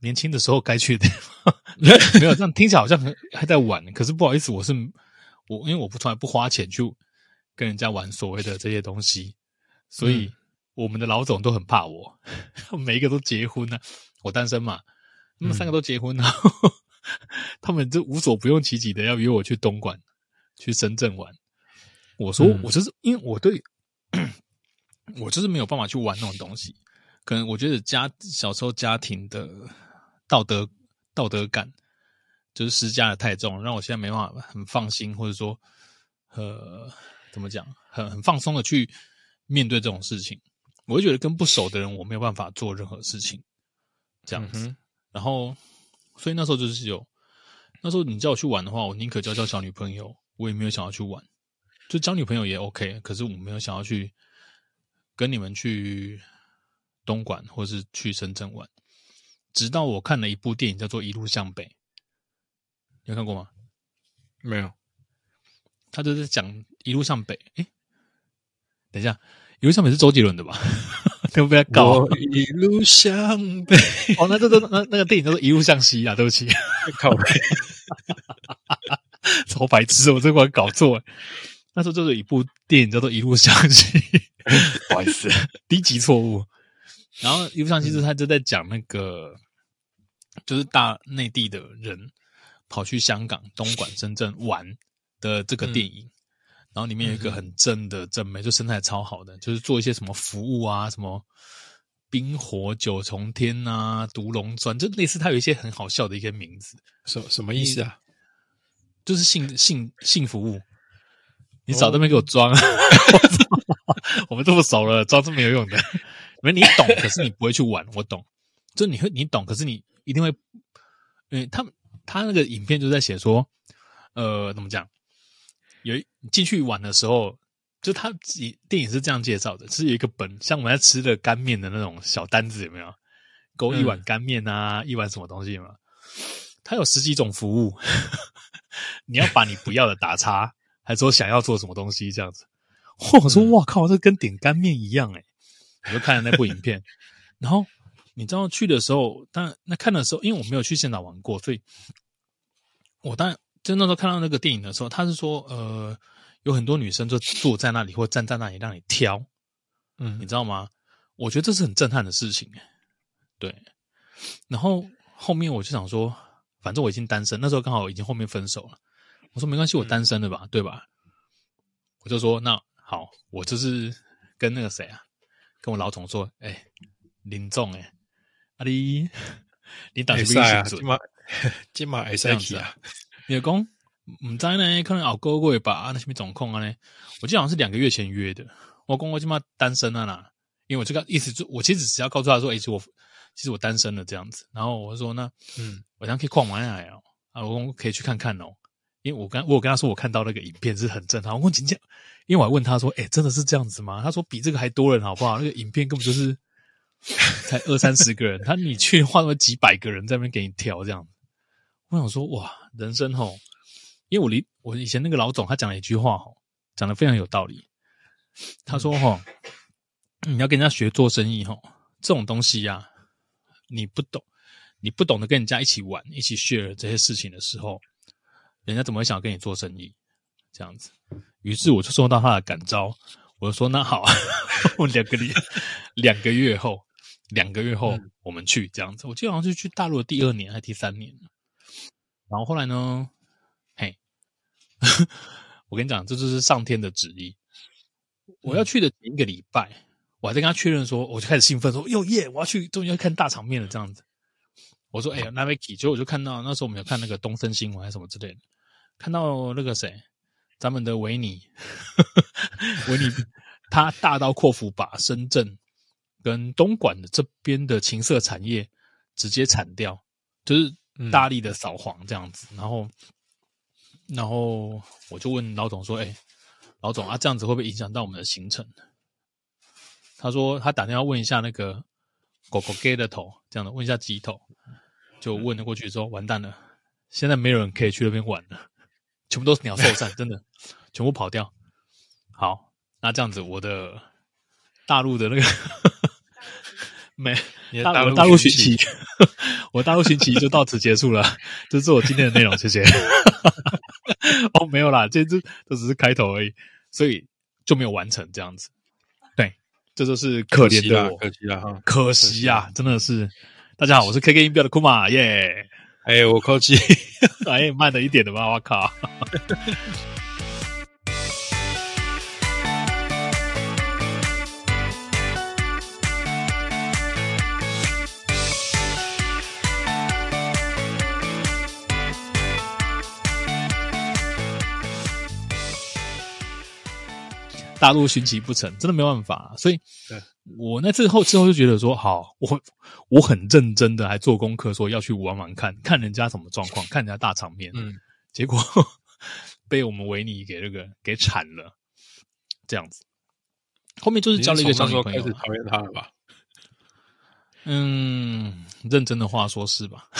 年轻的时候该去的地方。没有这样听起来好像还在玩，可是不好意思，我是我，因为我不从来不花钱去跟人家玩所谓的这些东西，所以我们的老总都很怕我，每一个都结婚了，啊，我单身嘛，他们三个都结婚了，嗯、他们就无所不用其极的要约我去东莞、去深圳玩。我说我就是因为我对，我就是没有办法去玩那种东西，可能我觉得家小时候家庭的道德。道德感就是施加的太重，让我现在没办法很放心，或者说，呃，怎么讲，很很放松的去面对这种事情。我会觉得跟不熟的人，我没有办法做任何事情，这样子。嗯、然后，所以那时候就是有，那时候你叫我去玩的话，我宁可交交小女朋友，我也没有想要去玩。就交女朋友也 OK，可是我没有想要去跟你们去东莞或是去深圳玩。直到我看了一部电影，叫做《一路向北》，你有看过吗？没有。他就是讲一路向北。诶，等一下，一路向北是周杰伦的吧？对不对？搞一路向北。哦，那这这那那个电影叫做《一路向西》啊，对不起，靠北。超白痴，我这关搞错。那时候就是一部电影叫做《一路向西》，不好意思，低级错误。然后一路向西是他就在讲那个。就是大内地的人跑去香港、东莞、深圳玩的这个电影，嗯、然后里面有一个很正的正妹，就身材超好的，就是做一些什么服务啊，什么冰火九重天啊、独龙专，就类似他有一些很好笑的一些名字，什什么意思啊？就是性性性服务，你少在那边给我装，哦、我们这么熟了，装是没有用的，没你懂，可是你不会去玩，我懂，就你会你懂，可是你。一定会，因为他们他那个影片就在写说，呃，怎么讲？有进去玩的时候，就他自己电影是这样介绍的，是有一个本，像我们在吃的干面的那种小单子，有没有？勾一碗干面啊，嗯、一碗什么东西嘛？他有十几种服务，你要把你不要的打叉，还说想要做什么东西这样子。我说哇靠，这跟点干面一样诶，我就看了那部影片，然后。你知道去的时候，当那看的时候，因为我没有去现场玩过，所以我当然就那时候看到那个电影的时候，他是说，呃，有很多女生就坐在那里或站在那里让你挑，嗯，你知道吗？我觉得这是很震撼的事情，对。然后后面我就想说，反正我已经单身，那时候刚好已经后面分手了，我说没关系，我单身的吧，嗯、对吧？我就说那好，我就是跟那个谁啊，跟我老总说，哎，林总，哎。阿里，你打什么意思？今晚今晚会使去啊？你讲唔知呢？可能熬个月吧。啊，那什么总控啊？呢？我记得好像是两个月前约的。我讲我今晚单身啊啦，因为我这个意思就我其实只要告诉他说，哎，其实我其实我单身了这样子。然后我就说那嗯，我想可以逛完来哦。啊，我讲可以去看看哦。因为我跟我有跟他说我看到那个影片是很正，我问紧接，因为我还问他说，哎，真的是这样子吗？他说比这个还多人好不好？那个影片根本就是。才二三十个人，他你去换了几百个人在那边给你挑这样。我想说哇，人生吼，因为我离我以前那个老总他讲了一句话吼，讲的非常有道理。他说吼，你要跟人家学做生意吼，这种东西呀，你不懂，你不懂得跟人家一起玩、一起 share 这些事情的时候，人家怎么会想要跟你做生意？这样子，于是我就受到他的感召，我就说那好，我两个礼两个月后。两个月后我们去这样子，我记得好像是去大陆的第二年还是第三年。然后后来呢，嘿，我跟你讲，这就是上天的旨意。我要去的前一个礼拜，我还在跟他确认说，我就开始兴奋说：“哟耶，我要去，终于要看大场面了。”这样子，我说：“哎呀，那边结果我就看到那时候我们有看那个东森新闻还是什么之类的，看到那个谁，咱们的维尼，维尼，他大刀阔斧把深圳。”跟东莞的这边的情色产业直接铲掉，就是大力的扫黄这样子。嗯、然后，然后我就问老总说：“哎、欸，老总啊，这样子会不会影响到我们的行程？”他说：“他打电话问一下那个狗狗 gay 的头，这样的问一下鸡头，就问了过去说，完蛋了，现在没有人可以去那边玩了，全部都是鸟兽散，真的全部跑掉。好，那这样子，我的大陆的那个。”没，大陆陆大陆寻奇奇，我大陆寻奇就到此结束了，这是我今天的内容，谢谢。哦，没有啦，这这这只是开头而已，所以就没有完成这样子。对，这就是可怜的我，可惜了哈，可惜呀，真的是。大家好，我是 KK 音标的库马耶。哎，我扣机，哎，慢了一点的吧，我靠。大陆寻奇不成，真的没办法。所以，我那次后之后就觉得说，好，我我很认真的还做功课，说要去玩玩看看人家什么状况，看人家大场面。嗯，结果 被我们维尼给那个给铲了，这样子。后面就是交了一个小女朋友，开始讨厌他了吧？嗯，认真的话说是吧？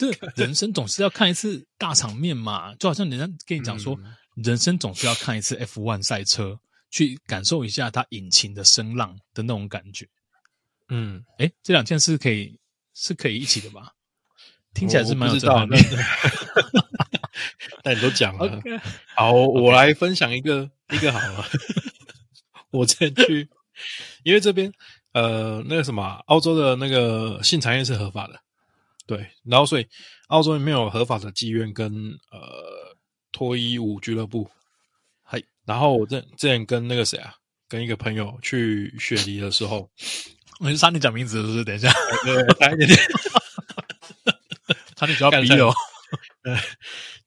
对，人生总是要看一次大场面嘛，就好像人家跟你讲说。嗯人生总是要看一次 F1 赛车，去感受一下它引擎的声浪的那种感觉。嗯，诶，这两件事可以是可以一起的吧？听起来是蛮有震撼力的。但你都讲了好，我来分享一个一个好了。我之前去，因为这边呃那个什么，澳洲的那个性产业是合法的，对，然后所以澳洲也没有合法的妓院跟呃。脱衣舞俱乐部，嗨。然后我这之前跟那个谁啊，跟一个朋友去雪梨的时候，我就差点讲名字，是不是？等一下，对，差一点点，差点就要逼了。对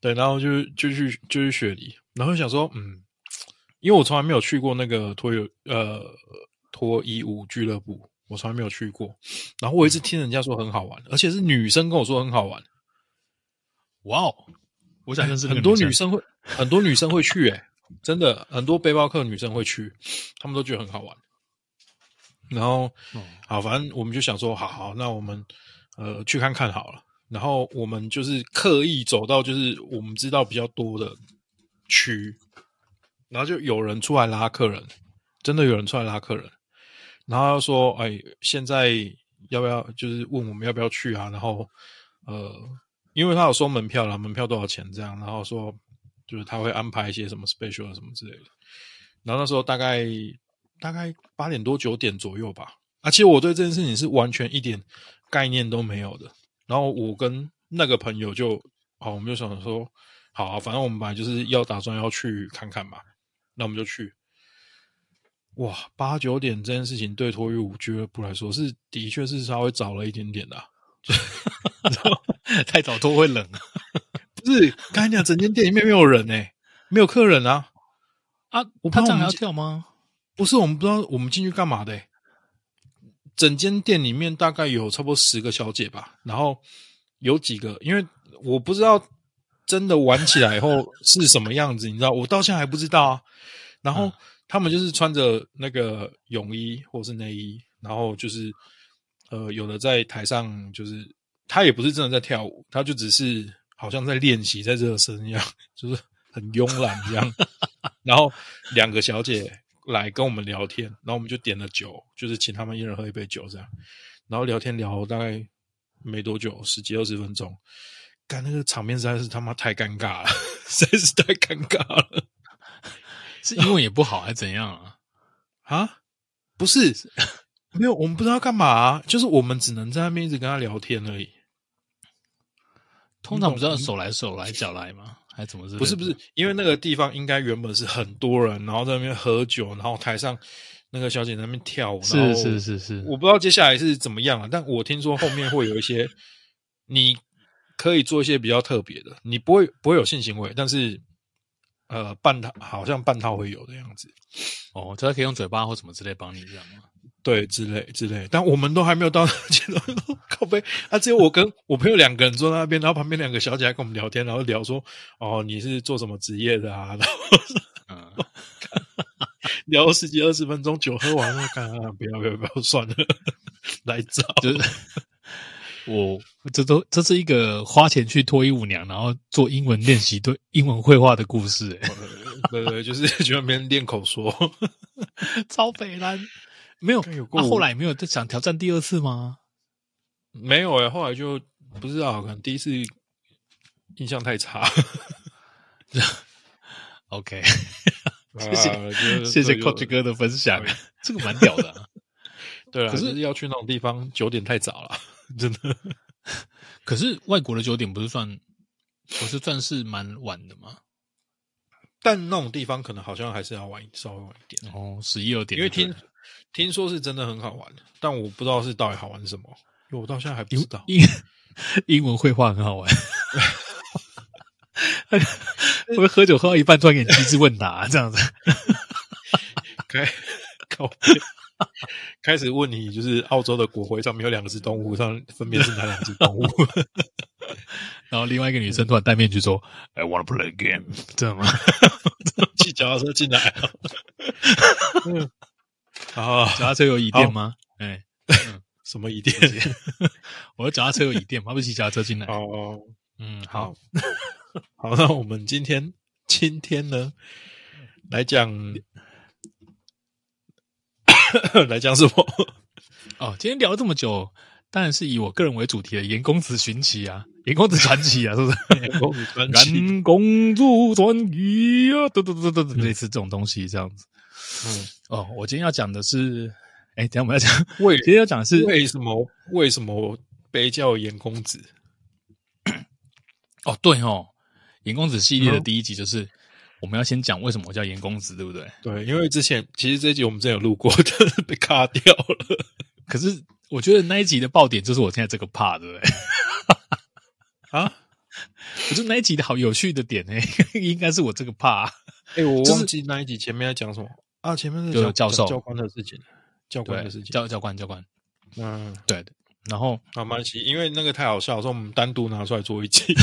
对，然后就就去就去雪梨，然后想说，嗯，因为我从来没有去过那个脱衣呃脱衣舞俱乐部，我从来没有去过。然后我一直听人家说很好玩，而且是女生跟我说很好玩。哇哦！我想认识很多女生会，很多女生会去，诶，真的很多背包客女生会去，她们都觉得很好玩。然后，好，反正我们就想说，好好，那我们呃去看看好了。然后我们就是刻意走到就是我们知道比较多的区，然后就有人出来拉客人，真的有人出来拉客人。然后说，哎，现在要不要就是问我们要不要去啊？然后，呃。因为他有收门票啦，门票多少钱这样，然后说就是他会安排一些什么 special 什么之类的。然后那时候大概大概八点多九点左右吧。啊，其实我对这件事情是完全一点概念都没有的。然后我跟那个朋友就好，我们就想说，好，反正我们本来就是要打算要去看看嘛，那我们就去。哇，八九点这件事情对脱衣舞俱乐部来说是的确是稍微早了一点点的啊。太早脱会冷，不是？刚才讲整间店里面没有人呢、欸，没有客人啊啊！我他这样还要跳吗？不是，我们不知道我们进去干嘛的、欸。整间店里面大概有差不多十个小姐吧，然后有几个，因为我不知道真的玩起来以后是什么样子，你知道？我到现在还不知道啊。然后他们就是穿着那个泳衣或是内衣，然后就是呃，有的在台上就是。他也不是真的在跳舞，他就只是好像在练习，在热身一样，就是很慵懒这样。然后两个小姐来跟我们聊天，然后我们就点了酒，就是请他们一人喝一杯酒这样。然后聊天聊大概没多久，十几二十分钟，干那个场面实在是他妈太尴尬了，实在是太尴尬了。是英文也不好还是怎样啊？啊？不是。没有，我们不知道干嘛啊，就是我们只能在那边一直跟他聊天而已。通常不是要手来手来脚来吗？还是怎么是？不是不是，因为那个地方应该原本是很多人，然后在那边喝酒，然后台上那个小姐在那边跳舞。是是是是，我不知道接下来是怎么样了，但我听说后面会有一些，你可以做一些比较特别的，你不会不会有性行为，但是呃半套好像半套会有的样子。哦，这可以用嘴巴或什么之类帮你这样吗？对，之类之类，但我们都还没有到那阶段，靠背啊！只有我跟我朋友两个人坐在那边，然后旁边两个小姐还跟我们聊天，然后聊说：“哦，你是做什么职业的啊？”然后，嗯、聊十几二十分钟，酒喝完了，看啊，不要不要不要，算了，来找。就是我这都这是一个花钱去脱衣舞娘，然后做英文练习、对英文绘画的故事。哎，对对，就是去那边练口说，超北烂。没有，那、啊、后来没有再想挑战第二次吗？没有哎，后来就不知道，可能第一次印象太差。OK，谢谢、啊、谢谢 Coach 哥的分享，这个蛮屌的、啊。对啊，可是要去那种地方九点太早了，真的。可是外国的九点不是算，不是算是蛮晚的吗？但那种地方可能好像还是要晚稍微晚一点哦，十一二点。因为听听说是真的很好玩，但我不知道是到底好玩什么，因为我到现在还不知道。英 英文绘画很好玩，会不会喝酒喝到一半突然给你机智问答这样子？开靠 开始问你，就是澳洲的国徽上面有两只动物，上分别是哪两只动物？然后另外一个女生突然戴面具说：“I wanna play a game。”知道吗？骑脚踏车进来了。啊，脚踏车有椅垫吗？哎，什么椅垫？我的脚踏车有椅垫吗？不是骑脚踏车进来。哦，嗯，好，好，那我们今天今天呢，来讲。来讲什么？哦，今天聊了这么久，当然是以我个人为主题的《颜公子寻奇》啊，《颜公子传奇》啊，是不是？严公子传奇，颜公子传奇啊，对对对对对，类似这种东西这样子。嗯，哦，我今天要讲的是，哎，等下我们要讲，为今天要讲的是为什么为什么被叫颜公子？哦，对哦，颜公子系列的第一集就是。嗯我们要先讲为什么我叫严公子，对不对？对，因为之前其实这一集我们之前有录过 的，被卡掉了。可是我觉得那一集的爆点就是我现在这个 part，对不对？啊，我觉得那一集的好有趣的点呢，应该是我这个 part。哎，我忘记那一集前面在讲什么啊？前面是教教授教官的事情，教官的事情，教教官教官。嗯，对的。然后啊，没关系，因为那个太好笑，所以我们单独拿出来做一集。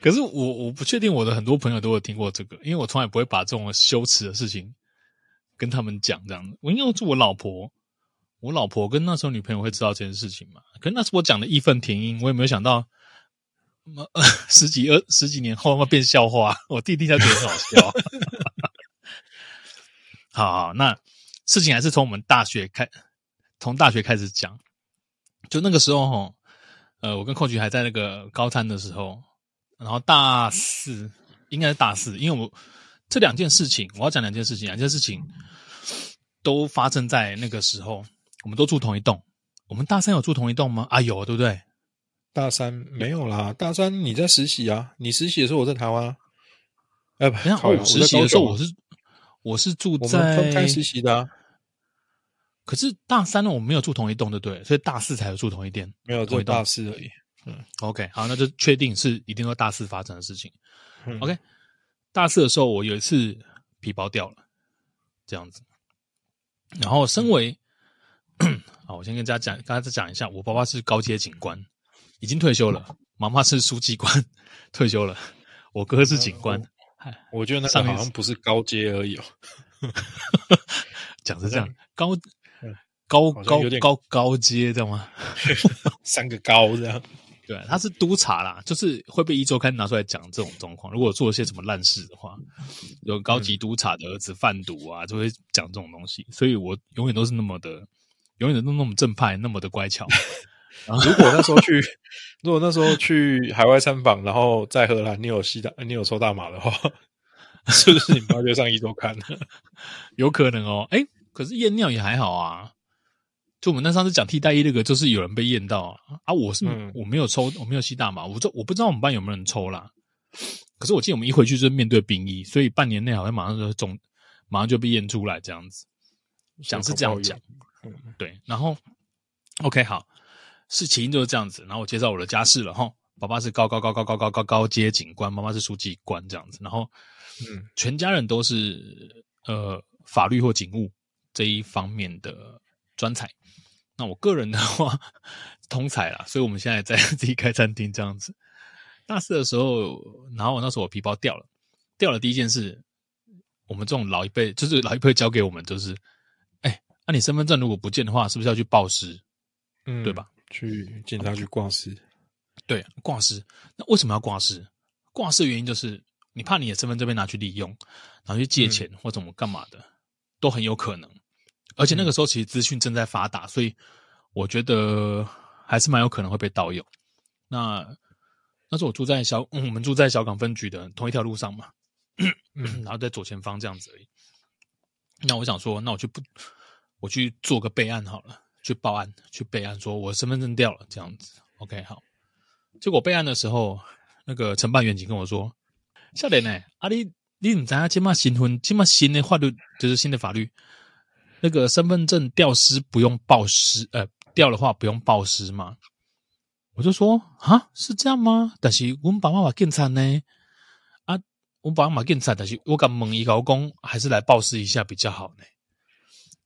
可是我我不确定我的很多朋友都有听过这个，因为我从来不会把这种羞耻的事情跟他们讲这样子。我因为是我老婆，我老婆跟那时候女朋友会知道这件事情嘛？可是那是我讲的义愤填膺，我也没有想到，呃、十几二十几年后会变笑话。我弟弟他觉得很好笑。好好，那事情还是从我们大学开，从大学开始讲。就那个时候哈，呃，我跟寇局还在那个高三的时候。然后大四应该是大四，因为我这两件事情，我要讲两件事情，两件事情都发生在那个时候。我们都住同一栋，我们大三有住同一栋吗？啊，有，对不对？大三没有啦，大三你在实习啊？你实习的时候我在台湾。哎，不，我实习的时候我是我是住在分开实习的啊。可是大三呢，我们没有住同一栋，对不对？所以大四才有住同一间，没有住大四而已。嗯，OK，好，那就确定是一定会大四发生的事情。嗯、OK，大四的时候，我有一次皮包掉了，这样子。然后，身为，好，我先跟大家讲，刚才再讲一下，我爸爸是高阶警官，已经退休了；妈妈是书记官，退休了；我哥是警官。我，我觉得那个好像不是高阶而已哦。讲是这样，高。高高高高阶，知道吗？三个高这样。对，他是督察啦，就是会被一周刊拿出来讲这种状况。如果做了些什么烂事的话，有高级督察的儿子贩毒啊，就会讲这种东西。所以我永远都是那么的，永远都那么正派，那么的乖巧。如果那时候去，如果那时候去海外参访，然后在荷兰，你有吸大，你有抽大麻的话，是不是你妈就上一周刊了？有可能哦。哎，可是验尿也还好啊。就我们那上次讲替代一那个，就是有人被验到啊，啊，我是、嗯、我没有抽，我没有吸大麻，我这我不知道我们班有没有人抽啦。可是我记得我们一回去就是面对兵役，所以半年内好像马上就中，马上就被验出来这样子。想是这样讲，对。然后，OK，好，事情就是这样子。然后我介绍我的家世了哈，爸爸是高高高高高高高高阶警官，妈妈是书记官这样子。然后，嗯，全家人都是呃法律或警务这一方面的专才。那我个人的话，通才啦，所以我们现在在 自己开餐厅这样子。大四的时候，然后我那时候我皮包掉了，掉了第一件事，我们这种老一辈，就是老一辈教给我们，就是，哎，那你身份证如果不见的话，是不是要去报失？嗯，对吧？去警察局挂失。对，挂失。那为什么要挂失？挂失的原因就是你怕你的身份证被拿去利用，然后去借钱或怎么干嘛的，嗯、都很有可能。而且那个时候其实资讯正在发达，所以我觉得还是蛮有可能会被盗用。那那时候我住在小，嗯，我们住在小港分局的同一条路上嘛，嗯，然后在左前方这样子而已。那我想说，那我就不，我去做个备案好了，去报案，去备案，说我身份证掉了这样子。OK，好。结果备案的时候，那个承办员警跟我说：“少年呢，啊你你唔知啊，今嘛新婚，今嘛新的法律就是新的法律，那个身份证掉失不用报失，呃，掉的话不用报失嘛。”我就说：“啊，是这样吗？但是我们爸妈妈更惨呢，啊，我爸妈妈检查，但是我敢问一个公，还是来报失一下比较好呢？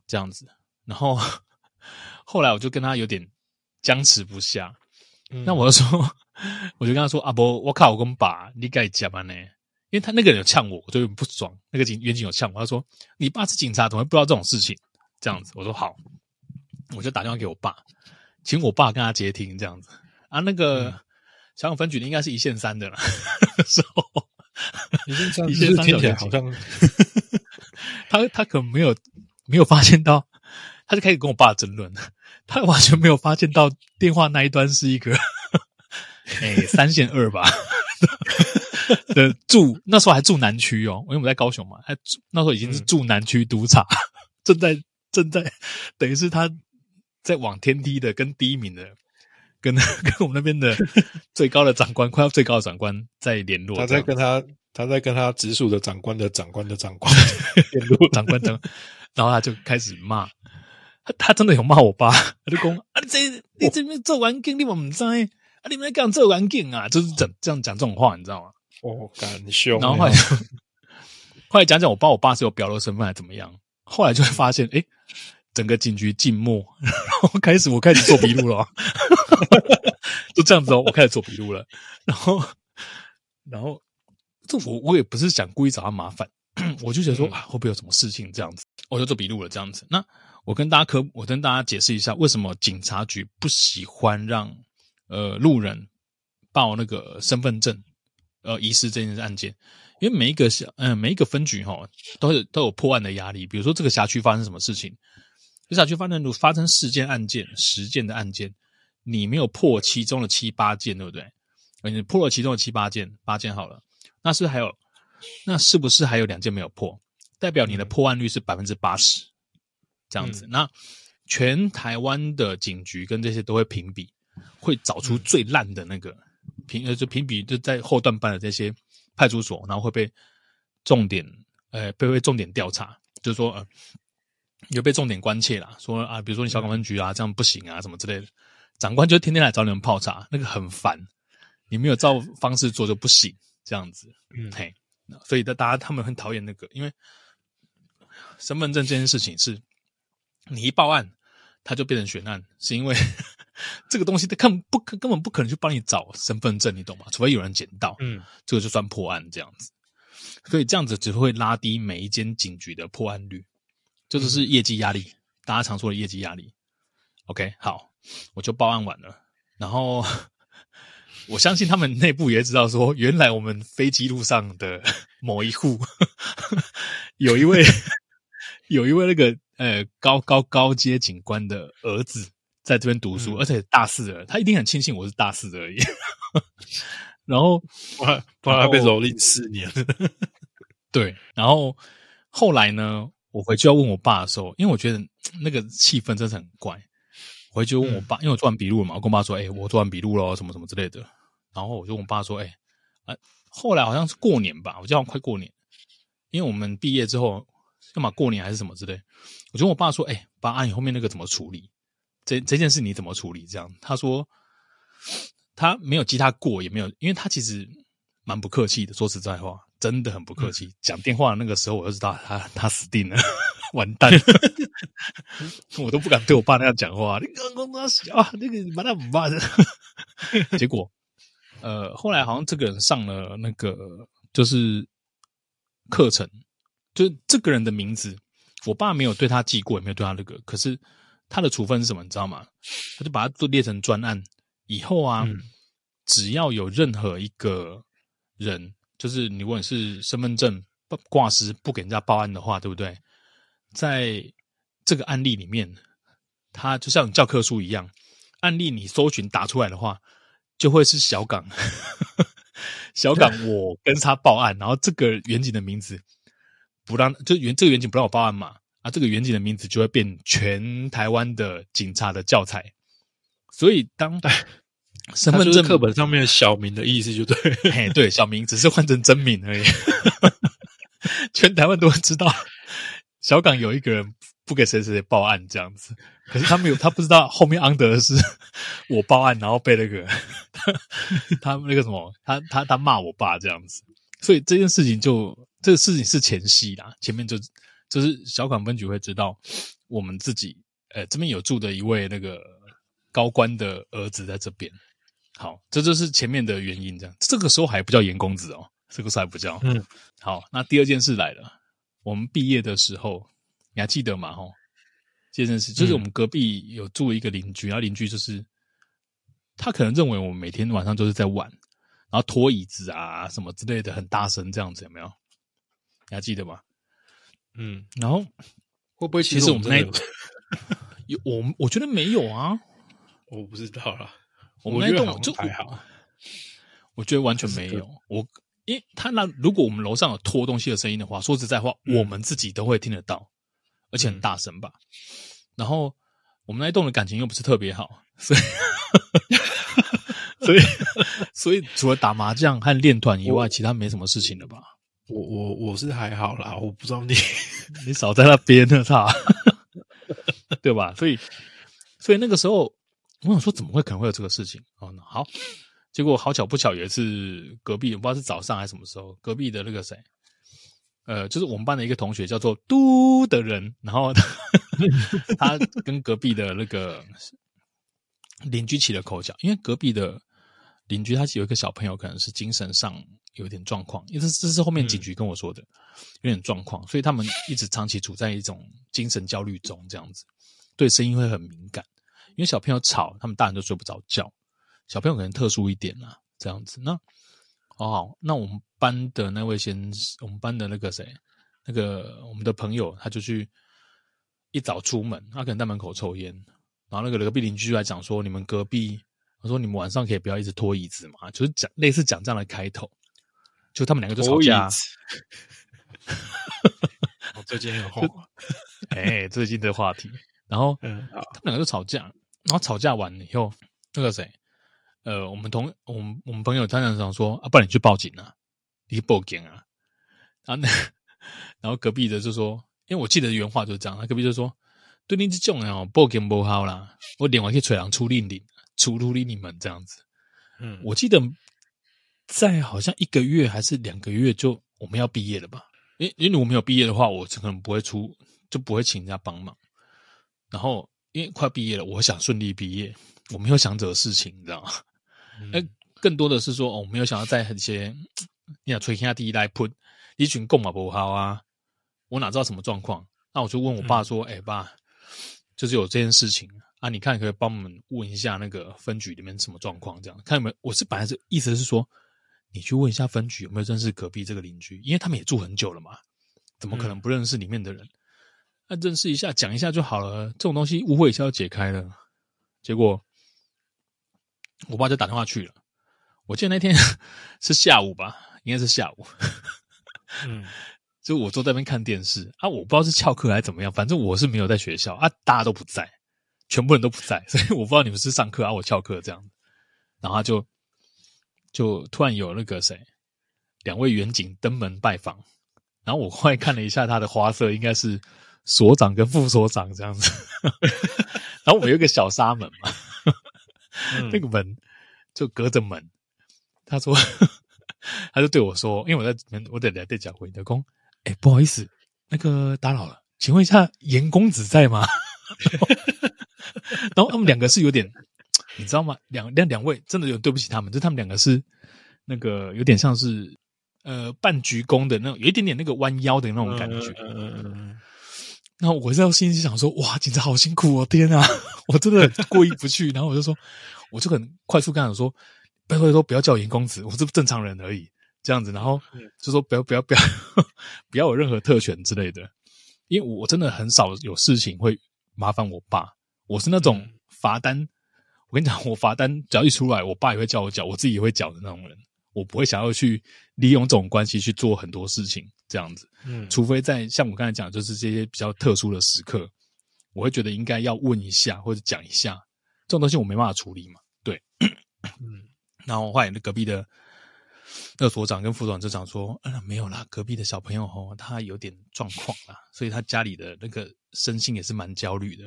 这样子。然后 后来我就跟他有点僵持不下。”那我就说，我就跟他说：“啊不，我靠，我跟爸，你该讲嘛呢？因为他那个人有呛我，我就有点不爽。那个警员警有呛我，他说：‘你爸是警察，怎么会不知道这种事情？’这样子，我说好，我就打电话给我爸，请我爸跟他接听，这样子啊。那个小港分局的应该是一线三的了，时候一线三，一线三听起来好像 他他可能没有没有发现到，他就开始跟我爸争论。”他完全没有发现到电话那一端是一个，哎，三线二吧的住，那时候还住南区哦，因为我们在高雄嘛，还住那时候已经是住南区督察，正在正在等于是他在往天梯的跟第一名的，跟 跟我们那边的 最高的长官，快要最高的长官在联络，他在跟他他在跟他直属的长官的长官的长官 联络，长官等，然后他就开始骂。他真的有骂我爸，他就讲啊，你这你这边做完境，你们唔知啊？你们在干做环境啊？就是讲这样讲这种话，你知道吗？哦，干凶。然后后来后来讲讲，我爸我爸是有表露身份还怎么样？后来就会发现，诶，整个警局静默，然后开始我开始做笔录了，就这样子哦，我开始做笔录了。然后然后这我我也不是想故意找他麻烦，我就觉得说啊，会不会有什么事情这样子？我就做笔录了，这样子那。我跟大家科，我跟大家解释一下，为什么警察局不喜欢让呃路人报那个身份证呃遗失这件案件？因为每一个小嗯、呃、每一个分局哈都有都有破案的压力。比如说这个辖区发生什么事情，这辖区发生如发生十件案件、十件的案件，你没有破其中的七八件，对不对？你破了其中的七八件，八件好了，那是是还有？那是不是还有两件没有破？代表你的破案率是百分之八十。这样子，嗯、那全台湾的警局跟这些都会评比，会找出最烂的那个评呃，就评比就在后段班的这些派出所，然后会被重点呃被会重点调查，就是说呃有被重点关切啦，说啊，比如说你小港分局啊这样不行啊什么之类的，长官就天天来找你们泡茶，那个很烦，你没有照方式做就不行，这样子，嗯嘿，所以大家他们很讨厌那个，因为身份证这件事情是。你一报案，他就变成悬案，是因为这个东西他根本不可根本不可能去帮你找身份证，你懂吗？除非有人捡到，嗯，这个就算破案这样子。所以这样子只会拉低每一间警局的破案率，这就是业绩压力，嗯、大家常说的业绩压力。OK，好，我就报案完了，然后我相信他们内部也知道说，原来我们飞机路上的某一户有一位 有一位那个。呃，高高高阶警官的儿子在这边读书，嗯、而且大四了，他一定很庆幸我是大四的而已。然后，不然被蹂躏四年。对，然后后来呢，我回去要问我爸的时候，因为我觉得那个气氛真是很怪。回去问我爸，嗯、因为我做完笔录了嘛，我跟我爸说：“哎、欸，我做完笔录了，什么什么之类的。”然后我就问我爸说：“哎、欸，啊，后来好像是过年吧，我记得快过年，因为我们毕业之后。”要么过年还是什么之类，我就问我爸说：“哎、欸，爸，啊，你后面那个怎么处理？这这件事你怎么处理？”这样他说他没有记他过，也没有，因为他其实蛮不客气的。说实在话，真的很不客气。讲、嗯、电话的那个时候，我就知道他他死定了，完蛋了，我都不敢对我爸那样讲话。你刚刚那小啊，那个把他怎么办？结果呃，后来好像这个人上了那个就是课程。就这个人的名字，我爸没有对他记过，也没有对他那个。可是他的处分是什么，你知道吗？他就把它都列成专案，以后啊，嗯、只要有任何一个人就是你如果你是身份证挂失不给人家报案的话，对不对？在这个案例里面，它就像教科书一样，案例你搜寻打出来的话，就会是小港，小港我跟他报案，然后这个远景的名字不让，就远这个远景不让我报案嘛，啊，这个远景的名字就会变全台湾的警察的教材。所以当身份证课本上面小明的意思就对，嘿，对，小明只是换成真名而已，全台湾都会知道。小港有一个人不给谁谁报案这样子，可是他没有，他不知道后面安德的是我报案，然后被那个他，他那个什么，他他他骂我爸这样子，所以这件事情就这个事情是前戏啦，前面就就是小港分局会知道我们自己，呃，这边有住的一位那个高官的儿子在这边，好，这就是前面的原因，这样，这个时候还不叫严公子哦，这个时候还不叫，嗯，好，那第二件事来了。我们毕业的时候，你还记得吗？吼，这件事就是我们隔壁有住一个邻居，然后邻居就是他可能认为我们每天晚上都是在玩，然后拖椅子啊什么之类的，很大声这样子，有没有？你还记得吗？嗯，然后会不会其实我们那有 我我觉得没有啊，我不知道啦，我们那栋就还好，我觉得完全没有我。因为他那如果我们楼上有拖东西的声音的话，说实在话，我们自己都会听得到，而且很大声吧。然后我们那一栋的感情又不是特别好，所以 所以所以除了打麻将和练团以外，其他没什么事情了吧？我我我是还好啦，我不知道你 你少在那边呢，操，对吧？所以所以那个时候我想说，怎么会可能会有这个事情？哦，好。结果好巧不巧，有一次隔壁，我不知道是早上还是什么时候，隔壁的那个谁，呃，就是我们班的一个同学叫做嘟的人，然后他，他跟隔壁的那个邻居起了口角，因为隔壁的邻居他有一个小朋友，可能是精神上有点状况，因为这这是后面警局跟我说的，有点状况，所以他们一直长期处在一种精神焦虑中，这样子，对声音会很敏感，因为小朋友吵，他们大人都睡不着觉。小朋友可能特殊一点啦，这样子。那哦好，那我们班的那位先，我们班的那个谁，那个我们的朋友，他就去一早出门，他可能在门口抽烟，然后那个隔壁邻居就来讲说：“你们隔壁，他说你们晚上可以不要一直拖椅子嘛？”就是讲类似讲这样的开头，就他们两个就吵架。我 最近很红，哎，最近的话题。然后，嗯，他们两个就吵架，然后吵架完了以后，那个谁？呃，我们同我们我们朋友常常讲说啊，不然你去报警啊，你去报警啊。然后那 然后隔壁的就说，因为我记得原话就是这样，他隔壁就说，对你这种人哦，报警不好啦，我另外去找人处理你，处理你们这样子。嗯，我记得在好像一个月还是两个月就我们要毕业了吧？因因为我没有毕业的话，我可能不会出，就不会请人家帮忙。然后因为快毕业了，我想顺利毕业，我没有想这个事情，你知道吗？那更多的是说，哦，没有想要在一些，你想吹天下第一来喷一群共马不好啊，我哪知道什么状况？那我就问我爸说，哎、嗯欸，爸，就是有这件事情啊，你看可以帮我们问一下那个分局里面什么状况？这样看有没有？我是本来是意思是说，你去问一下分局有没有认识隔壁这个邻居，因为他们也住很久了嘛，怎么可能不认识里面的人？那、嗯啊、认识一下，讲一下就好了，这种东西误会一下就解开了。结果。我爸就打电话去了，我记得那天 是下午吧，应该是下午。嗯，就我坐在那边看电视啊，我不知道是翘课还是怎么样，反正我是没有在学校啊，大家都不在，全部人都不在，所以我不知道你们是上课啊，我翘课这样。然后他就就突然有那个谁，两位远景登门拜访，然后我后来看了一下他的花色，应该是所长跟副所长这样子。然后我们有一个小纱门嘛。嗯、那个门就隔着门，他说，他就对我说，因为我在门我得来对讲回的工，哎，不好意思，那个打扰了，请问一下严公子在吗？然后他们两个是有点，你知道吗？两两两位真的有对不起他们，就他们两个是那个有点像是呃半鞠躬的那种，有一点点那个弯腰的那种感觉。嗯嗯嗯。然后我在心里想说，哇，警察好辛苦哦，天啊，我真的 过意不去。然后我就说，我就很快速跟他说，拜托说不要叫我严公子，我是正常人而已。这样子，然后就说不要不要不要不要有任何特权之类的，因为我真的很少有事情会麻烦我爸，我是那种罚单，我跟你讲，我罚单只要一出来，我爸也会叫我缴，我自己也会缴的那种人，我不会想要去利用这种关系去做很多事情，这样子，嗯，除非在像我刚才讲，就是这些比较特殊的时刻，我会觉得应该要问一下或者讲一下，这种东西我没办法处理嘛，对，嗯，然后后来隔壁的。那所长跟副所长就讲说：“嗯，没有啦，隔壁的小朋友哦，他有点状况啦，所以他家里的那个身心也是蛮焦虑的。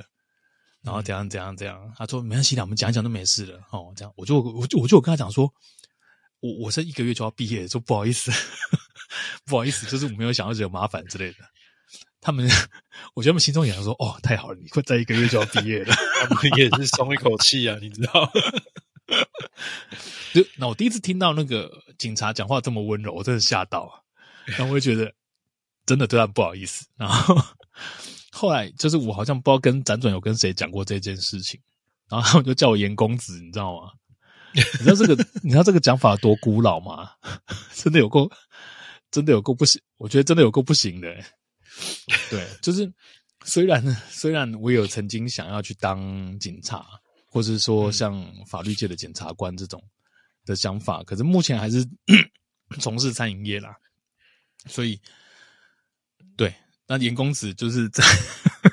然后怎样怎样怎样，他说没关系的，我们讲一讲都没事了。哦，这样我就我就我就跟他讲说，我我这一个月就要毕业，说不好意思，不好意思，就是我没有想要惹麻烦之类的。他们，我觉得他们心中也想说，哦，太好了，你会在一个月就要毕业了，他们也是松一口气啊，你知道。”就那我第一次听到那个警察讲话这么温柔，我真的吓到啊！然后我就觉得真的对他不好意思。然后后来就是我好像不知道跟辗转有跟谁讲过这件事情，然后他们就叫我严公子，你知道吗？你知道这个你知道这个讲法多古老吗？真的有够真的有够不行，我觉得真的有够不行的。对，就是虽然虽然我有曾经想要去当警察。或是说像法律界的检察官这种的想法，嗯、可是目前还是 从事餐饮业啦，所以对，那严公子就是在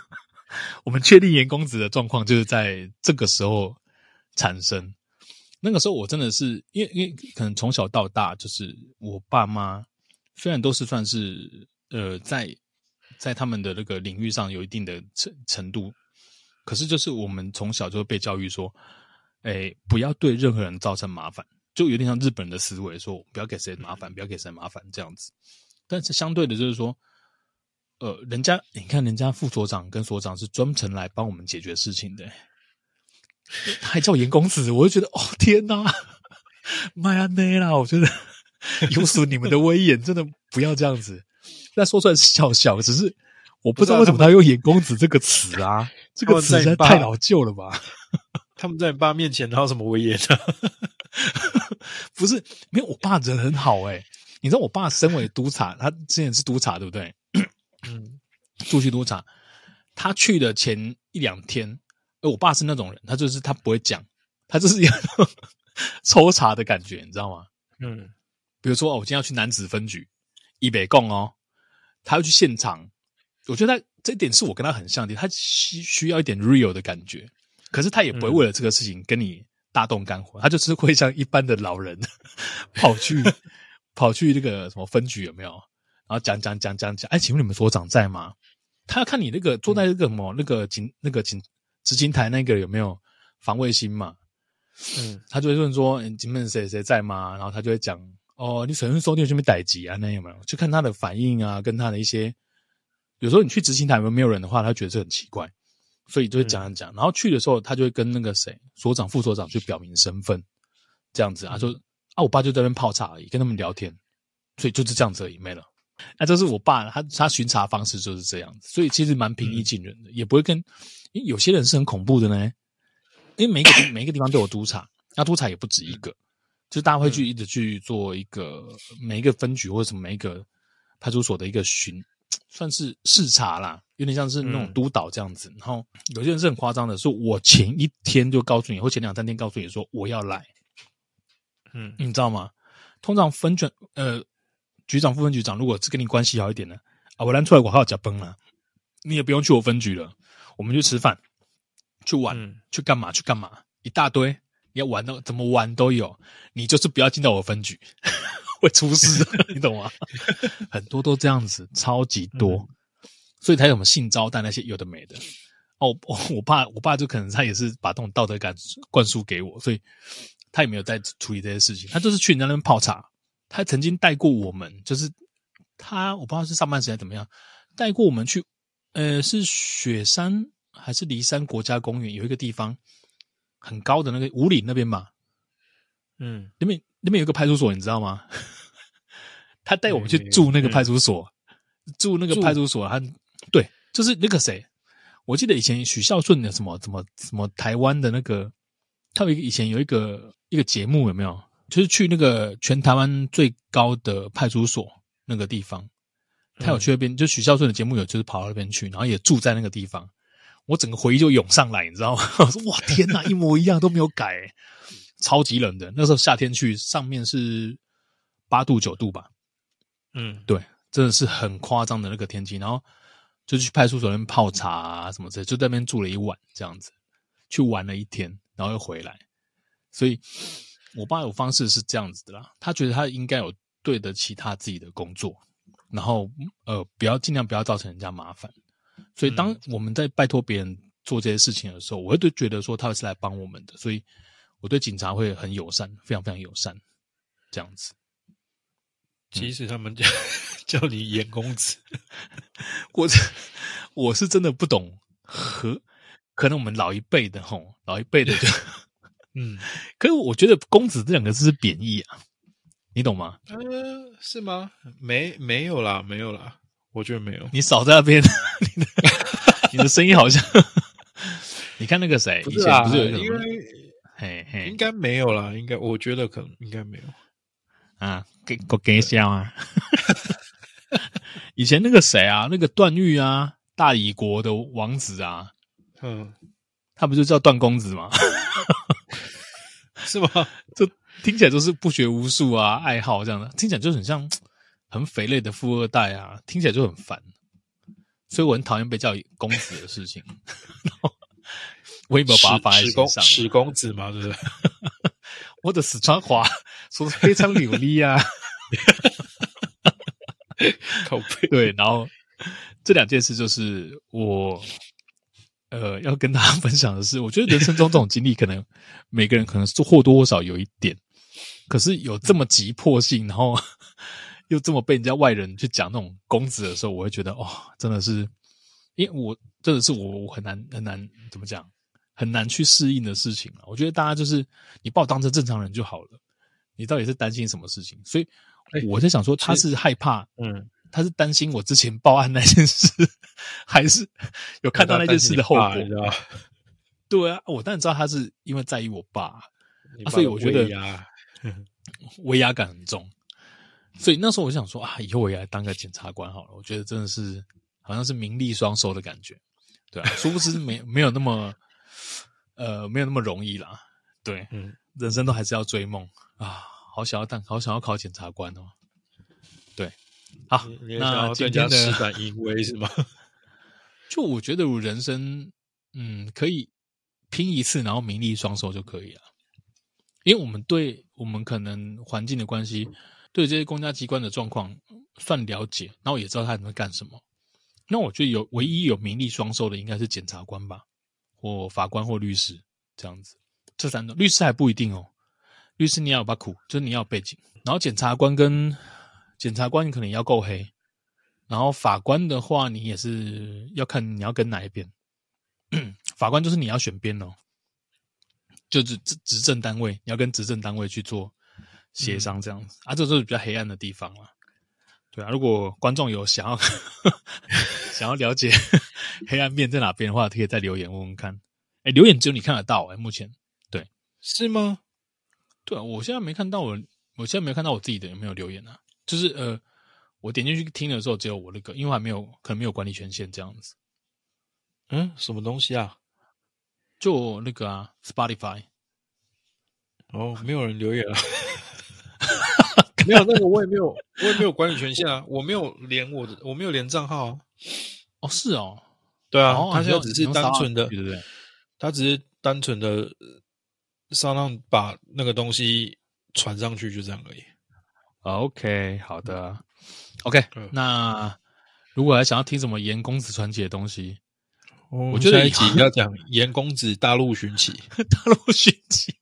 我们确定严公子的状况就是在这个时候产生。那个时候我真的是因为因为可能从小到大就是我爸妈虽然都是算是呃在在他们的那个领域上有一定的程程度。可是，就是我们从小就被教育说，哎，不要对任何人造成麻烦，就有点像日本人的思维，说不要给谁麻烦，不要给谁麻烦这样子。但是相对的，就是说，呃，人家你看，人家副所长跟所长是专程来帮我们解决事情的，还叫严公子，我就觉得，哦天哪，妈呀，内啦！我觉得有损你们的威严，真的不要这样子。那说出来是笑笑，只是。我不知道为什么他用“严公子”这个词啊，这个词实在太老旧了吧？他们在你爸面前哪有什么威严啊？不是，没有，我爸人很好哎、欸。你知道我爸身为督察，他之前是督察，对不对？嗯，驻区督察，他去的前一两天，我爸是那种人，他就是他不会讲，他就是有 抽查的感觉，你知道吗？嗯，比如说哦，我今天要去南子分局，以北贡哦，他要去现场。我觉得他这一点是我跟他很像的，他需需要一点 real 的感觉，可是他也不会为了这个事情跟你大动肝火，嗯、他就是会像一般的老人跑去跑去那个什么分局有没有？然后讲讲讲讲讲，哎，请问你们所长在吗？他要看你那个坐在那个什么、嗯、那个警那个警执勤台那个有没有防卫心嘛？嗯，他就会问说，你们谁谁在吗？然后他就会讲，哦，你随便说你有什么代志啊？那有没有？就看他的反应啊，跟他的一些。有时候你去执勤台没有人的话，他觉得这很奇怪，所以就会讲讲讲。然后去的时候，他就会跟那个谁所长、副所长去表明身份，这样子啊，说啊，我爸就在那边泡茶而已，跟他们聊天，所以就是这样子而已，没了。那这是我爸他他巡查方式就是这样子，所以其实蛮平易近人的，也不会跟。因为有些人是很恐怖的呢，因为每个 每一个地方都有督察，那督察也不止一个，就是大家会去一直去做一个每一个分局或者什么每一个派出所的一个巡。算是视察啦，有点像是那种督导这样子。嗯、然后有些人是很夸张的，说我前一天就告诉你，或前两三天告诉你说我要来，嗯，你知道吗？通常分卷呃局长、副分局长，如果是跟你关系好一点的啊，我拦出来我还要加崩了，你也不用去我分局了，我们去吃饭、去玩、嗯、去干嘛、去干嘛，一大堆，你要玩的怎么玩都有，你就是不要进到我分局。会出事，你懂吗？很多都这样子，超级多，嗯、所以他有什么性招待那些有的没的。哦，我爸，我爸就可能他也是把这种道德感灌输给我，所以他也没有在处理这些事情。他就是去人家那边泡茶。他曾经带过我们，就是他我不知道是上班时间怎么样，带过我们去，呃，是雪山还是骊山国家公园？有一个地方很高的那个五岭那边嘛。嗯，那边那边有个派出所，你知道吗？他带我们去住那个派出所，嗯、住那个派出所，他对，就是那个谁，我记得以前许孝顺的什么什么什么台湾的那个，他有一个以前有一个一个节目有没有？就是去那个全台湾最高的派出所那个地方，他有去那边，嗯、就许孝顺的节目有就是跑到那边去，然后也住在那个地方。我整个回忆就涌上来，你知道吗？我说哇天哪，一模一样都没有改，超级冷的。那时候夏天去，上面是八度九度吧？嗯，对，真的是很夸张的那个天气。然后就去派出所那边泡茶啊什么之类，就在那边住了一晚，这样子去玩了一天，然后又回来。所以，我爸有方式是这样子的啦，他觉得他应该有对得起他自己的工作，然后呃，不要尽量不要造成人家麻烦。所以，当我们在拜托别人做这些事情的时候，我会对觉得说他是来帮我们的，所以我对警察会很友善，非常非常友善，这样子。其实他们叫 叫你严公子，我我是真的不懂，和可能我们老一辈的吼，老一辈的就嗯，可是我觉得公子这两个字是贬义啊，你懂吗？呃，是吗？没没有啦，没有啦。我觉得没有，你少在那边，你的你的声音好像，你看那个谁，以前不是有一个，因为嘿嘿，应该没有啦，应该我觉得可能应该没有啊，给我给一下啊，以前那个谁啊，那个段誉啊，大理国的王子啊，嗯，他不就叫段公子吗？是吗？这听起来都是不学无术啊，爱好这样的，听起来就很像。很肥类的富二代啊，听起来就很烦，所以我很讨厌被叫公子的事情。我也没有把它发在心上，史公子嘛，对不对？我的四川话说的非常流利啊。口碑对，然后这两件事就是我呃要跟大家 分享的是，我觉得人生中这种经历，可能每个人可能是或多或少有一点，可是有这么急迫性，然后。又这么被人家外人去讲那种公子的时候，我会觉得哦，真的是，因为我真的是我我很难很难怎么讲，很难去适应的事情啊。我觉得大家就是你把我当成正常人就好了。你到底是担心什么事情？所以我在想说，他是害怕，嗯，他是担心我之前报案那件事，还是有看到那件事的后果？对啊，我当然知道他是因为在意我爸，爸所以我觉得 威压感很重。所以那时候我就想说啊，以后我也来当个检察官好了。我觉得真的是好像是名利双收的感觉，对啊，殊不知没没有那么呃没有那么容易啦。对，嗯，人生都还是要追梦啊，好想要当，好想要考检察官哦。对，好，你想要对人家施展淫威是吗？就我觉得我人生嗯可以拼一次，然后名利双收就可以了，因为我们对我们可能环境的关系。对这些公家机关的状况算了解，然后也知道他们在干什么。那我觉得有唯一有名利双收的，应该是检察官吧，或法官或律师这样子。这三种律师还不一定哦，律师你要有把苦，就是你要有背景。然后检察官跟检察官你可能要够黑，然后法官的话，你也是要看你要跟哪一边。法官就是你要选边哦，就是执执政单位，你要跟执政单位去做。协商这样子、嗯、啊，这都是比较黑暗的地方了。对啊，如果观众有想要 想要了解 黑暗面在哪边的话，可以再留言问问看。哎，留言只有你看得到哎，目前对是吗？对啊，我现在没看到我，我现在没有看到我自己的有没有留言啊？就是呃，我点进去听的时候，只有我那个，因为还没有可能没有管理权限这样子。嗯，什么东西啊？就那个啊，Spotify。哦，没有人留言了。没有那个，我也没有，我也没有管理权限啊，我没有连我的，我没有连账号啊。哦，是哦，对啊，他现在只是单纯的，对不对？他只是单纯的上让把那个东西传上去，就这样而已。OK，好的，OK。那如果还想要听什么严公子传奇的东西，我觉得一集要讲严公子大陆寻奇，大陆寻奇，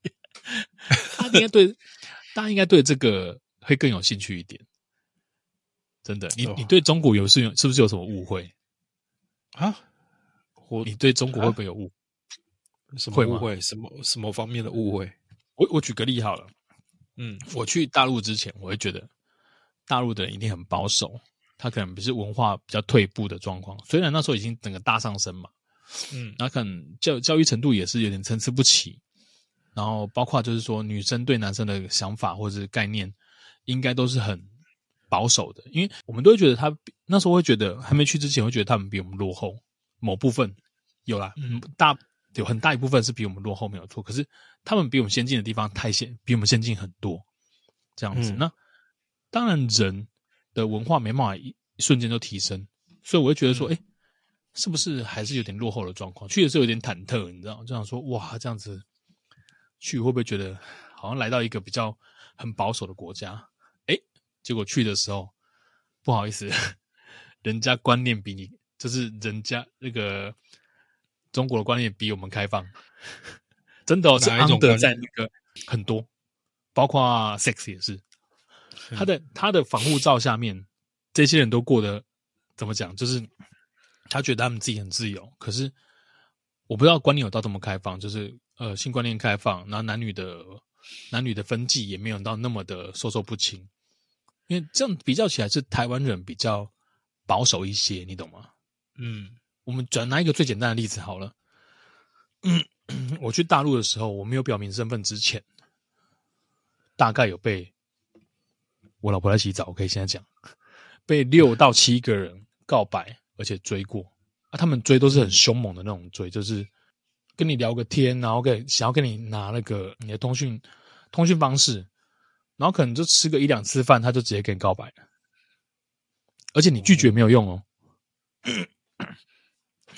他应该对，大家应该对这个。会更有兴趣一点，真的。你你对中国有是有是不是有什么误会啊？我你对中国会不会有误？啊、什么误会？什么什么方面的误会？我我举个例好了，嗯，我去大陆之前，我会觉得大陆的人一定很保守，他可能不是文化比较退步的状况。虽然那时候已经整个大上升嘛，嗯，那可能教教育程度也是有点参差不齐，然后包括就是说女生对男生的想法或者是概念，应该都是很保守的，因为我们都会觉得他那时候会觉得还没去之前会觉得他们比我们落后，某部分有啦，嗯，大有很大一部分是比我们落后没有错，可是他们比我们先进的地方太先，比我们先进很多，这样子。嗯、那当然人的文化没办法一瞬间就提升，所以我会觉得说，哎、嗯。是不是还是有点落后的状况？去的时候有点忐忑，你知道，就想说哇，这样子去会不会觉得好像来到一个比较很保守的国家？哎，结果去的时候不好意思，人家观念比你，就是人家那个中国的观念比我们开放，真的、哦、是 under 在那个很多，包括 sex 也是，他的他的防护罩下面，这些人都过得怎么讲？就是。他觉得他们自己很自由，可是我不知道观念有到这么开放，就是呃性观念开放，然后男女的男女的分际也没有到那么的授受不亲，因为这样比较起来是台湾人比较保守一些，你懂吗？嗯，我们转拿一个最简单的例子好了，我去大陆的时候，我没有表明身份之前，大概有被我老婆在洗澡，我可以现在讲，被六到七个人告白。而且追过啊，他们追都是很凶猛的那种追，就是跟你聊个天，然后给想要跟你拿那个你的通讯通讯方式，然后可能就吃个一两次饭，他就直接跟你告白了。而且你拒绝没有用哦。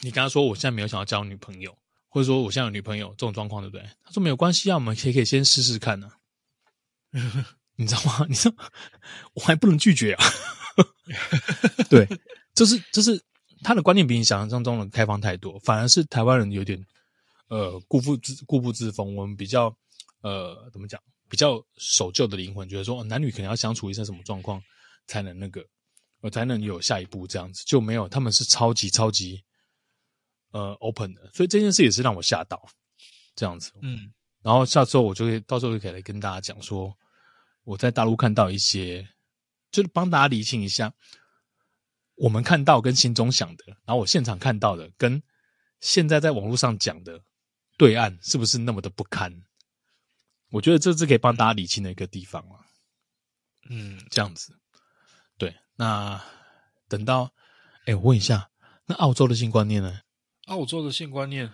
你跟他说我现在没有想要交女朋友，或者说我现在有女朋友这种状况，对不对？他说没有关系啊，我们可以可以先试试看呢、啊。你知道吗？你说我还不能拒绝啊？对，就是就是。他的观念比你想象中中的开放太多，反而是台湾人有点呃固步自固步自封。我们比较呃怎么讲，比较守旧的灵魂，觉得说男女可能要相处一些什么状况才能那个，我才能有下一步这样子，就没有他们是超级超级呃 open 的，所以这件事也是让我吓到这样子。嗯，然后下周我就会到时候就可以来跟大家讲说，我在大陆看到一些，就是帮大家理清一下。我们看到跟心中想的，然后我现场看到的，跟现在在网络上讲的对岸是不是那么的不堪？我觉得这是可以帮大家理清的一个地方了。嗯，这样子。对，那等到，哎，我问一下，那澳洲的新观念呢？澳洲的性观念，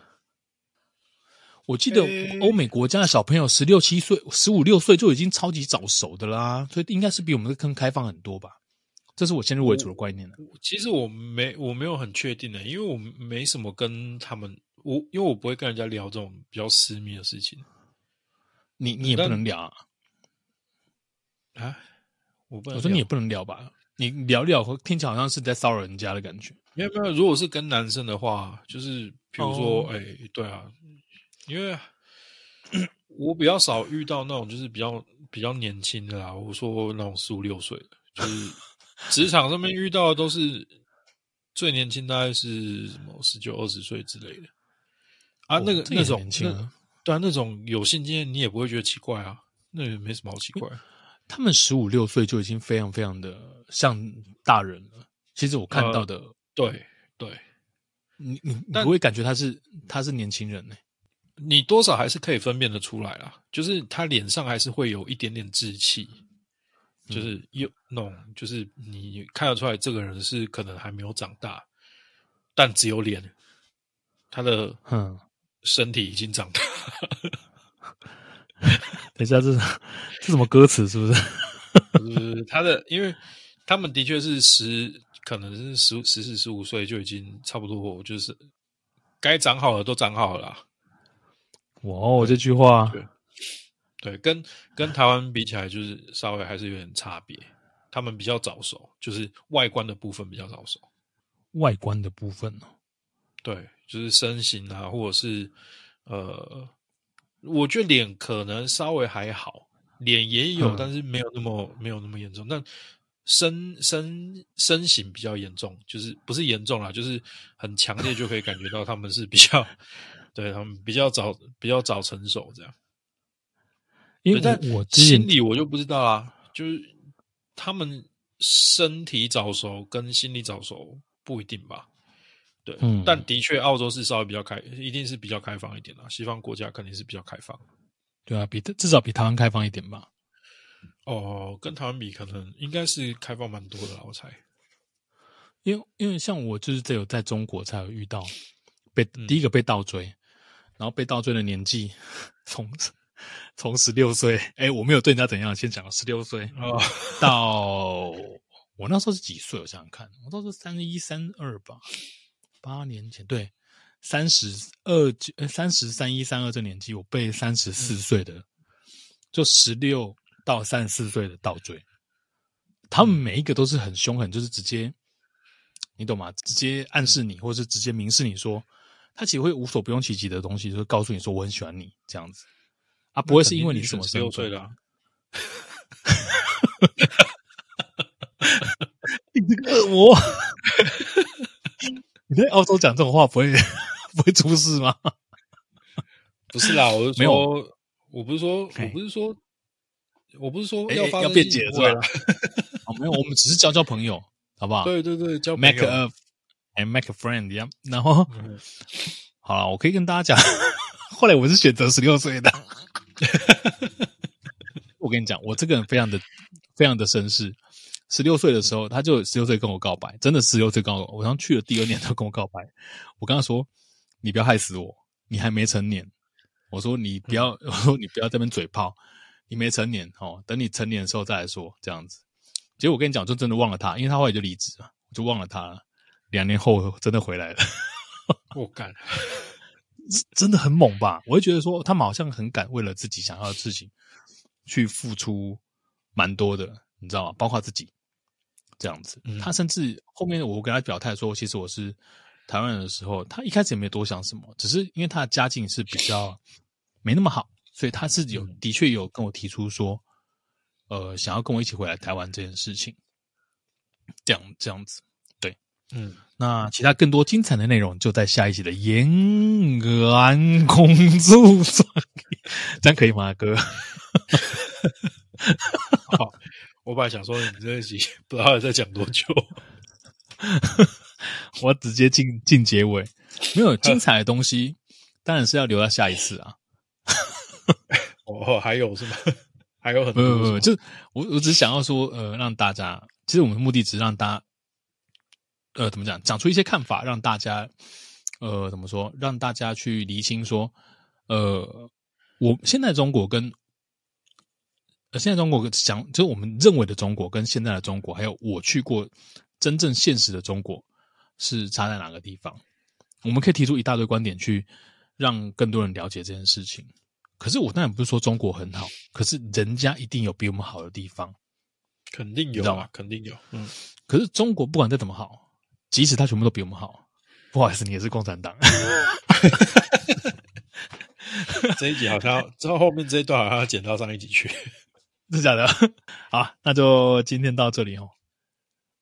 我记得欧美国家的小朋友十六七岁、十五六岁就已经超级早熟的啦，所以应该是比我们更开放很多吧。这是我先入为主的观念了。其实我没我没有很确定的，因为我没什么跟他们，我因为我不会跟人家聊这种比较私密的事情。你你也不能聊啊？啊？我不能，我说你也不能聊吧？你聊聊，听起来好像是在骚扰人家的感觉。没有没有，如果是跟男生的话，就是比如说，哎、哦，对啊，因为 我比较少遇到那种就是比较比较年轻的啦。我说那种十五六岁的，就是。职场上面遇到的都是最年轻，大概是什么十九二十岁之类的啊，那个那种啊，对啊，那种有性经验你也不会觉得奇怪啊，那也没什么好奇怪。他们十五六岁就已经非常非常的像大人了。其实我看到的，呃、对对，你你你不会感觉他是他是年轻人呢？你多少还是可以分辨得出来啦，就是他脸上还是会有一点点稚气。就是有那种，就是你看得出来，这个人是可能还没有长大，但只有脸，他的嗯身体已经长大。等一下，这是 这什么歌词？是不是？不 是他的，因为他们的确是十，可能是十十四、十五岁就已经差不多，就是该长好了都长好了。哇哦，这句话。对，跟跟台湾比起来，就是稍微还是有点差别。他们比较早熟，就是外观的部分比较早熟。外观的部分呢？对，就是身形啊，或者是呃，我觉得脸可能稍微还好，脸也有，嗯、但是没有那么没有那么严重。但身身身形比较严重，就是不是严重啦，就是很强烈，就可以感觉到他们是比较，对他们比较早比较早成熟这样。因为在我心里我就不知道啦，就是他们身体早熟跟心理早熟不一定吧？对，嗯但的确澳洲是稍微比较开，一定是比较开放一点啦。西方国家肯定是比较开放。对啊，比至少比台湾开放一点吧。哦，跟台湾比，可能应该是开放蛮多的啦，我猜。因为因为像我就是只有在中国才有遇到被、嗯、第一个被倒追，然后被倒追的年纪从从十六岁，哎，我没有对人家怎样，先讲十六岁哦，到我那时候是几岁？我想想看，我那时候三一三二吧，八年前对，三十二三十三一三二这年纪，我被三十四岁的，嗯、就十六到三十四岁的倒追，他们每一个都是很凶狠，就是直接。你懂吗？直接暗示你，或者是直接明示你说，他其实会无所不用其极的东西，就是告诉你说我很喜欢你这样子，啊，不会是因为你什么十六岁的，你这个恶魔，你在澳洲讲这种话不会不会出事吗？不是啦，我是说，没有，我不是说，我不是说，我不是说要要辩解是吧？哦，没有，我们只是交交朋友。好不好？对对对，交朋友 make a and make a friend 一样。然后，嗯、好了，我可以跟大家讲，后来我是选择十六岁的。我跟你讲，我这个人非常的非常的绅士。十六岁的时候，他就十六岁跟我告白，真的十六岁告我，我刚去了第二年，他跟我告白。我跟他说：“你不要害死我，你还没成年。”我说：“你不要，嗯、我说你不要在这边嘴炮，你没成年哦，等你成年的时候再来说这样子。”结果我跟你讲，就真的忘了他，因为他后来就离职了，我就忘了他了。两年后真的回来了，我干，真的很猛吧？我会觉得说，他们好像很敢为了自己想要的事情去付出蛮多的，你知道吗？包括自己这样子。他甚至后面我跟他表态说，其实我是台湾人的时候，他一开始也没多想什么，只是因为他的家境是比较没那么好，所以他是有的确有跟我提出说。呃，想要跟我一起回来台湾这件事情，这样这样子，对，嗯，那其他更多精彩的内容就在下一集的《延安公主传》，这样可以吗，哥？好，我本来想说你这一集 不知道在讲多久，我直接进进结尾，没有 精彩的东西，当然是要留到下一次啊。哦，还有是吗？还有很多，不不不，就我我只想要说，呃，让大家，其实我们的目的只是让大家，呃，怎么讲，讲出一些看法，让大家，呃，怎么说，让大家去厘清说，呃，我现在中国跟，呃，现在中国想，就是我们认为的中国跟现在的中国，还有我去过真正现实的中国，是差在哪个地方？我们可以提出一大堆观点，去让更多人了解这件事情。可是我当然不是说中国很好，可是人家一定有比我们好的地方，肯定有，你知道吗？肯定有。嗯，可是中国不管再怎么好，即使他全部都比我们好，不好意思，你也是共产党。这一集好像之后后面这一段好像要剪到上一集去，是假的。好，那就今天到这里哦，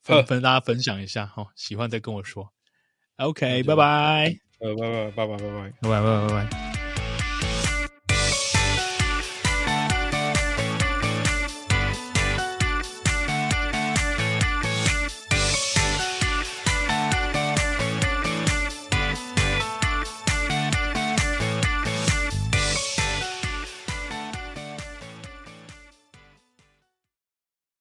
分分大家分享一下哦，喜欢再跟我说。OK，拜拜，拜拜拜拜拜拜拜拜拜拜拜。